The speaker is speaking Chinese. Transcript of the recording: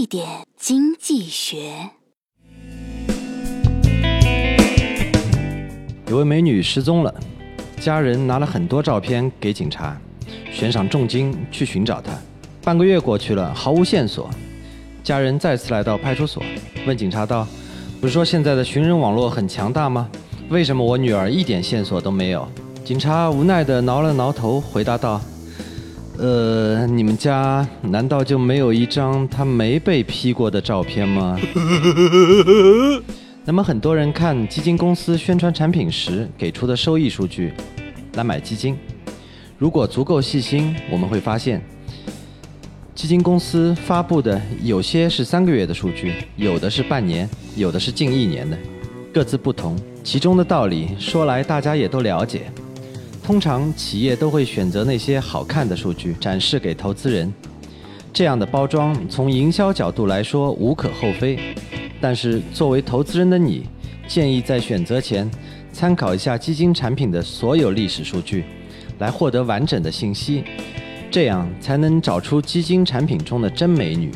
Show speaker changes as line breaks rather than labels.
一点经济学。
有位美女失踪了，家人拿了很多照片给警察，悬赏重金去寻找她。半个月过去了，毫无线索。家人再次来到派出所，问警察道：“不是说现在的寻人网络很强大吗？为什么我女儿一点线索都没有？”警察无奈地挠了挠头，回答道：“呃，你们家难道就没有一张他没被批过的照片吗？” 那么很多人看基金公司宣传产品时给出的收益数据来买基金，如果足够细心，我们会发现，基金公司发布的有些是三个月的数据，有的是半年，有的是近一年的，各自不同。其中的道理说来大家也都了解。通常企业都会选择那些好看的数据展示给投资人，这样的包装从营销角度来说无可厚非。但是作为投资人的你，建议在选择前参考一下基金产品的所有历史数据，来获得完整的信息，这样才能找出基金产品中的真美女。